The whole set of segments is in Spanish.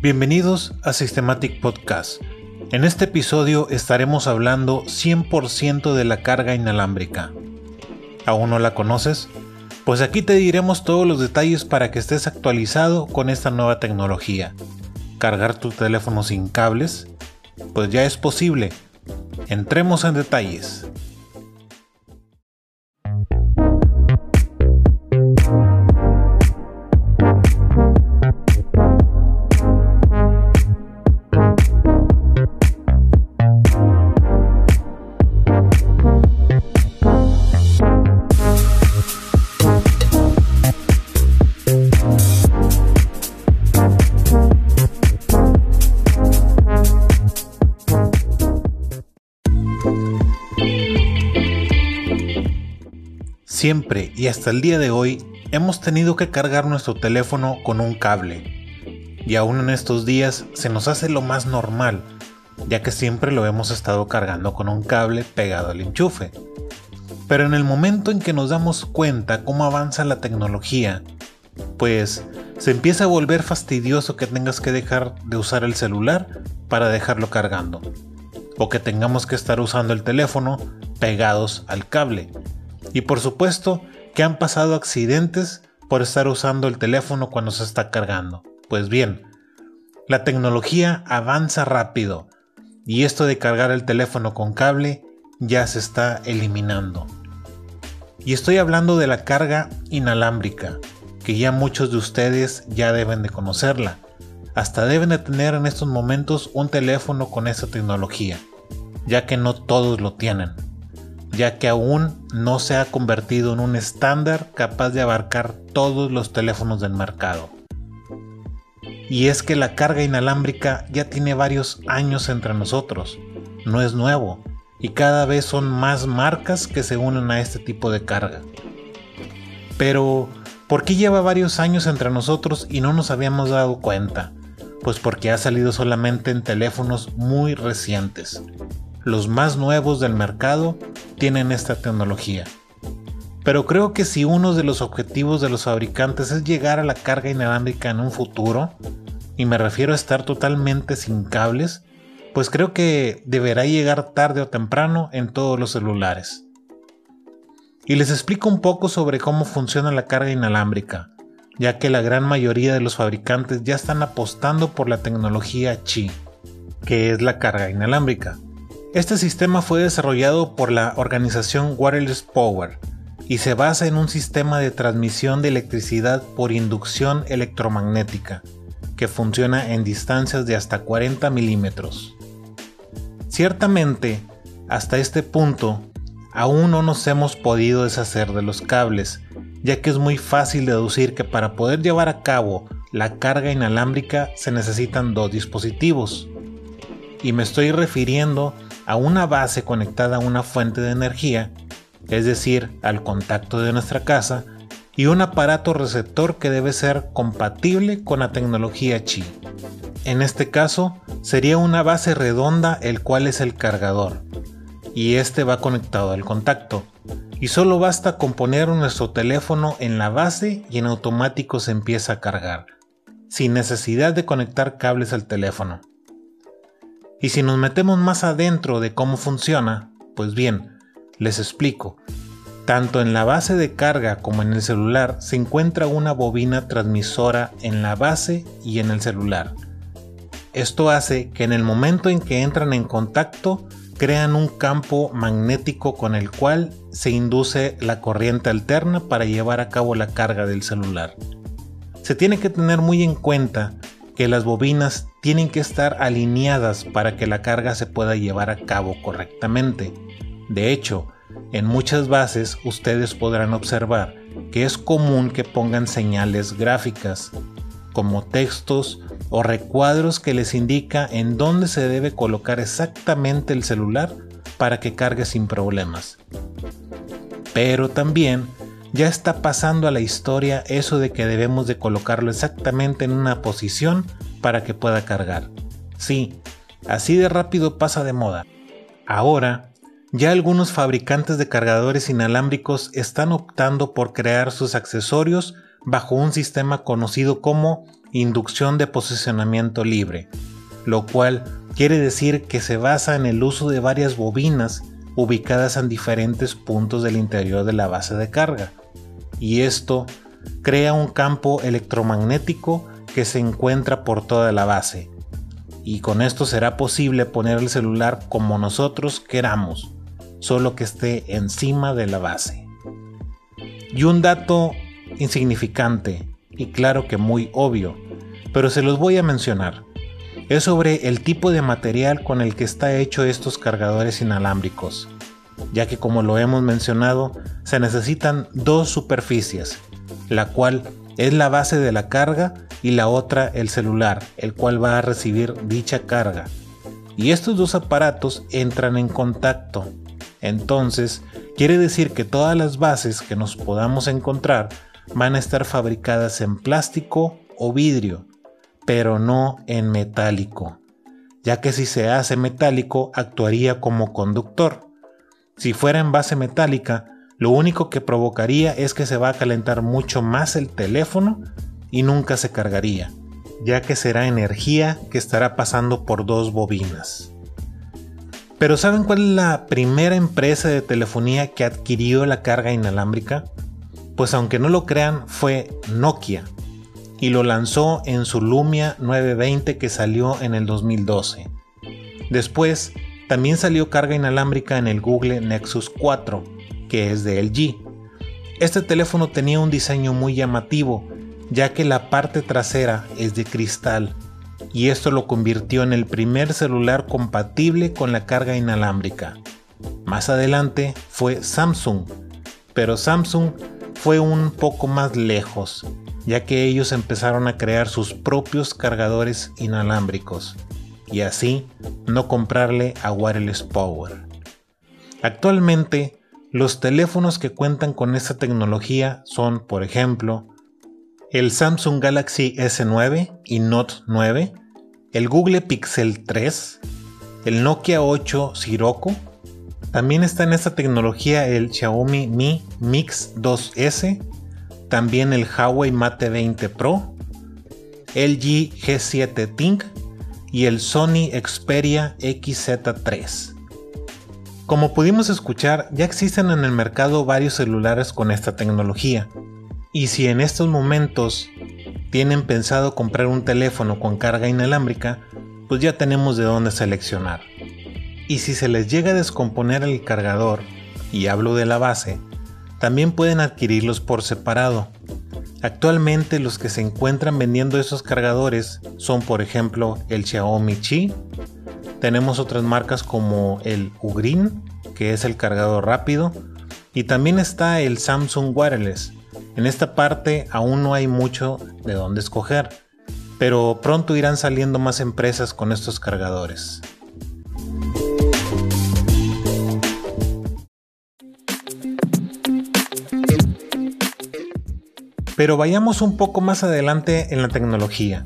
Bienvenidos a Systematic Podcast. En este episodio estaremos hablando 100% de la carga inalámbrica. ¿Aún no la conoces? Pues aquí te diremos todos los detalles para que estés actualizado con esta nueva tecnología. ¿Cargar tu teléfono sin cables? Pues ya es posible. Entremos en detalles. Siempre y hasta el día de hoy hemos tenido que cargar nuestro teléfono con un cable. Y aún en estos días se nos hace lo más normal, ya que siempre lo hemos estado cargando con un cable pegado al enchufe. Pero en el momento en que nos damos cuenta cómo avanza la tecnología, pues se empieza a volver fastidioso que tengas que dejar de usar el celular para dejarlo cargando, o que tengamos que estar usando el teléfono pegados al cable y por supuesto que han pasado accidentes por estar usando el teléfono cuando se está cargando. Pues bien, la tecnología avanza rápido y esto de cargar el teléfono con cable ya se está eliminando. Y estoy hablando de la carga inalámbrica, que ya muchos de ustedes ya deben de conocerla. Hasta deben de tener en estos momentos un teléfono con esa tecnología, ya que no todos lo tienen ya que aún no se ha convertido en un estándar capaz de abarcar todos los teléfonos del mercado. Y es que la carga inalámbrica ya tiene varios años entre nosotros, no es nuevo, y cada vez son más marcas que se unen a este tipo de carga. Pero, ¿por qué lleva varios años entre nosotros y no nos habíamos dado cuenta? Pues porque ha salido solamente en teléfonos muy recientes. Los más nuevos del mercado tienen esta tecnología. Pero creo que si uno de los objetivos de los fabricantes es llegar a la carga inalámbrica en un futuro, y me refiero a estar totalmente sin cables, pues creo que deberá llegar tarde o temprano en todos los celulares. Y les explico un poco sobre cómo funciona la carga inalámbrica, ya que la gran mayoría de los fabricantes ya están apostando por la tecnología Qi, que es la carga inalámbrica. Este sistema fue desarrollado por la organización Wireless Power y se basa en un sistema de transmisión de electricidad por inducción electromagnética que funciona en distancias de hasta 40 milímetros. Ciertamente, hasta este punto, aún no nos hemos podido deshacer de los cables, ya que es muy fácil deducir que para poder llevar a cabo la carga inalámbrica se necesitan dos dispositivos. Y me estoy refiriendo a una base conectada a una fuente de energía, es decir, al contacto de nuestra casa, y un aparato receptor que debe ser compatible con la tecnología Qi. En este caso, sería una base redonda el cual es el cargador, y este va conectado al contacto. Y solo basta con poner nuestro teléfono en la base y en automático se empieza a cargar, sin necesidad de conectar cables al teléfono. Y si nos metemos más adentro de cómo funciona, pues bien, les explico. Tanto en la base de carga como en el celular se encuentra una bobina transmisora en la base y en el celular. Esto hace que en el momento en que entran en contacto crean un campo magnético con el cual se induce la corriente alterna para llevar a cabo la carga del celular. Se tiene que tener muy en cuenta que las bobinas tienen que estar alineadas para que la carga se pueda llevar a cabo correctamente. De hecho, en muchas bases ustedes podrán observar que es común que pongan señales gráficas, como textos o recuadros que les indica en dónde se debe colocar exactamente el celular para que cargue sin problemas. Pero también ya está pasando a la historia eso de que debemos de colocarlo exactamente en una posición para que pueda cargar. Sí, así de rápido pasa de moda. Ahora, ya algunos fabricantes de cargadores inalámbricos están optando por crear sus accesorios bajo un sistema conocido como inducción de posicionamiento libre, lo cual quiere decir que se basa en el uso de varias bobinas ubicadas en diferentes puntos del interior de la base de carga. Y esto crea un campo electromagnético que se encuentra por toda la base. Y con esto será posible poner el celular como nosotros queramos, solo que esté encima de la base. Y un dato insignificante y claro que muy obio, pero se los voy a mencionar. Es sobre el tipo de material con el que está hecho estos cargadores inalámbricos, ya que como lo hemos mencionado, se necesitan dos superficies, la cual es la base de la carga y la otra el celular, el cual va a recibir dicha carga. Y estos dos aparatos entran en contacto. Entonces, quiere decir que todas las bases que nos podamos encontrar van a estar fabricadas en plástico o vidrio, pero no en metálico, ya que si se hace metálico actuaría como conductor. Si fuera en base metálica, lo único que provocaría es que se va a calentar mucho más el teléfono y nunca se cargaría, ya que será energía que estará pasando por dos bobinas. Pero ¿saben cuál es la primera empresa de telefonía que adquirió la carga inalámbrica? Pues aunque no lo crean, fue Nokia y lo lanzó en su Lumia 920 que salió en el 2012. Después, también salió carga inalámbrica en el Google Nexus 4, que es de LG. Este teléfono tenía un diseño muy llamativo, ya que la parte trasera es de cristal, y esto lo convirtió en el primer celular compatible con la carga inalámbrica. Más adelante fue Samsung, pero Samsung fue un poco más lejos, ya que ellos empezaron a crear sus propios cargadores inalámbricos y así no comprarle a Wireless Power. Actualmente, los teléfonos que cuentan con esta tecnología son, por ejemplo, el Samsung Galaxy S9 y Note 9, el Google Pixel 3, el Nokia 8 Sirocco, también está en esta tecnología el Xiaomi Mi Mix 2S, también el Huawei Mate 20 Pro, LG G7 Think y el Sony Xperia XZ3. Como pudimos escuchar, ya existen en el mercado varios celulares con esta tecnología. Y si en estos momentos tienen pensado comprar un teléfono con carga inalámbrica, pues ya tenemos de dónde seleccionar. Y si se les llega a descomponer el cargador, y hablo de la base, también pueden adquirirlos por separado. Actualmente los que se encuentran vendiendo esos cargadores son por ejemplo el Xiaomi Qi, tenemos otras marcas como el Ugreen, que es el cargador rápido, y también está el Samsung Wireless. En esta parte aún no hay mucho de dónde escoger, pero pronto irán saliendo más empresas con estos cargadores. Pero vayamos un poco más adelante en la tecnología.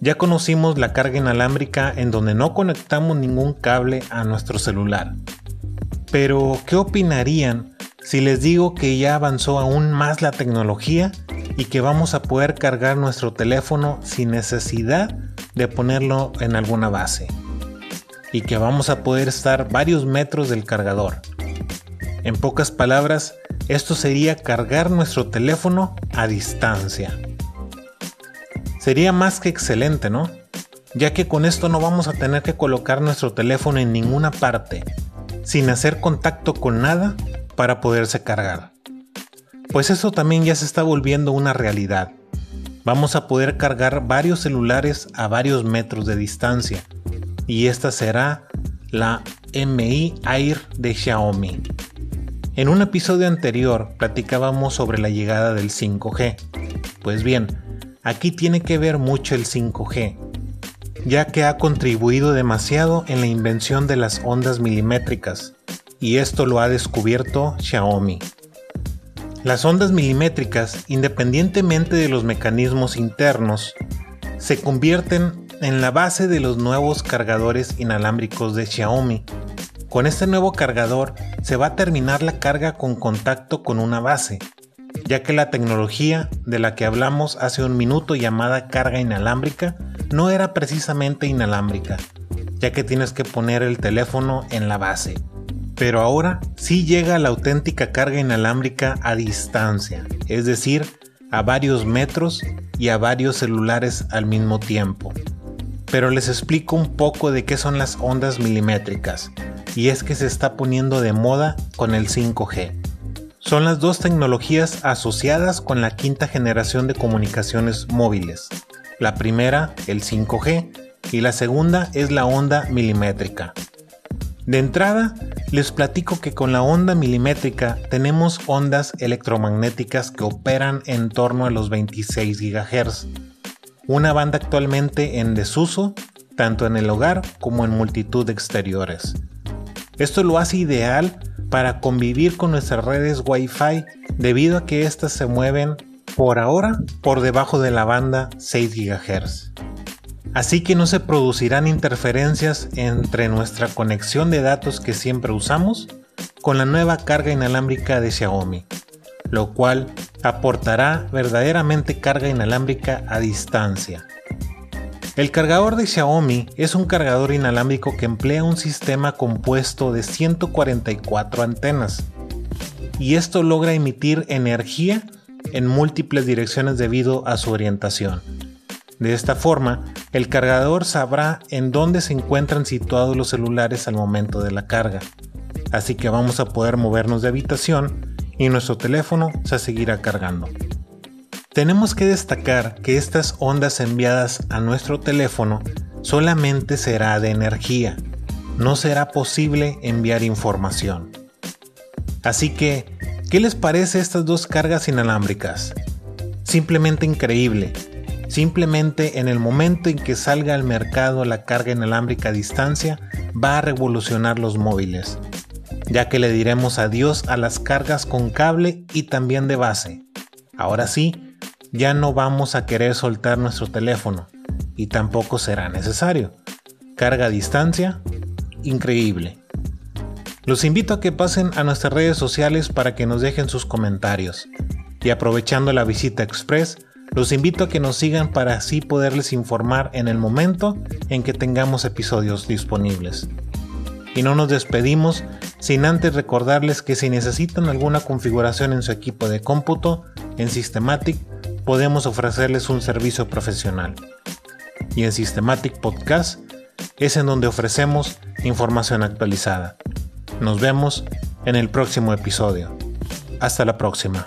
Ya conocimos la carga inalámbrica en donde no conectamos ningún cable a nuestro celular. Pero, ¿qué opinarían si les digo que ya avanzó aún más la tecnología y que vamos a poder cargar nuestro teléfono sin necesidad de ponerlo en alguna base? Y que vamos a poder estar varios metros del cargador. En pocas palabras, esto sería cargar nuestro teléfono a distancia. Sería más que excelente, ¿no? Ya que con esto no vamos a tener que colocar nuestro teléfono en ninguna parte, sin hacer contacto con nada para poderse cargar. Pues eso también ya se está volviendo una realidad. Vamos a poder cargar varios celulares a varios metros de distancia. Y esta será la MI Air de Xiaomi. En un episodio anterior platicábamos sobre la llegada del 5G. Pues bien, aquí tiene que ver mucho el 5G, ya que ha contribuido demasiado en la invención de las ondas milimétricas, y esto lo ha descubierto Xiaomi. Las ondas milimétricas, independientemente de los mecanismos internos, se convierten en la base de los nuevos cargadores inalámbricos de Xiaomi, con este nuevo cargador se va a terminar la carga con contacto con una base, ya que la tecnología de la que hablamos hace un minuto llamada carga inalámbrica no era precisamente inalámbrica, ya que tienes que poner el teléfono en la base. Pero ahora sí llega la auténtica carga inalámbrica a distancia, es decir, a varios metros y a varios celulares al mismo tiempo. Pero les explico un poco de qué son las ondas milimétricas, y es que se está poniendo de moda con el 5G. Son las dos tecnologías asociadas con la quinta generación de comunicaciones móviles. La primera, el 5G, y la segunda es la onda milimétrica. De entrada, les platico que con la onda milimétrica tenemos ondas electromagnéticas que operan en torno a los 26 GHz, una banda actualmente en desuso tanto en el hogar como en multitud de exteriores. Esto lo hace ideal para convivir con nuestras redes Wi-Fi debido a que éstas se mueven por ahora por debajo de la banda 6 GHz. Así que no se producirán interferencias entre nuestra conexión de datos que siempre usamos con la nueva carga inalámbrica de Xiaomi, lo cual aportará verdaderamente carga inalámbrica a distancia. El cargador de Xiaomi es un cargador inalámbrico que emplea un sistema compuesto de 144 antenas, y esto logra emitir energía en múltiples direcciones debido a su orientación. De esta forma, el cargador sabrá en dónde se encuentran situados los celulares al momento de la carga, así que vamos a poder movernos de habitación y nuestro teléfono se seguirá cargando. Tenemos que destacar que estas ondas enviadas a nuestro teléfono solamente será de energía, no será posible enviar información. Así que, ¿qué les parece estas dos cargas inalámbricas? Simplemente increíble. Simplemente en el momento en que salga al mercado la carga inalámbrica a distancia, va a revolucionar los móviles, ya que le diremos adiós a las cargas con cable y también de base. Ahora sí, ya no vamos a querer soltar nuestro teléfono y tampoco será necesario. Carga a distancia, increíble. Los invito a que pasen a nuestras redes sociales para que nos dejen sus comentarios. Y aprovechando la visita express, los invito a que nos sigan para así poderles informar en el momento en que tengamos episodios disponibles. Y no nos despedimos sin antes recordarles que si necesitan alguna configuración en su equipo de cómputo, en Systematic podemos ofrecerles un servicio profesional. Y en Systematic Podcast es en donde ofrecemos información actualizada. Nos vemos en el próximo episodio. Hasta la próxima.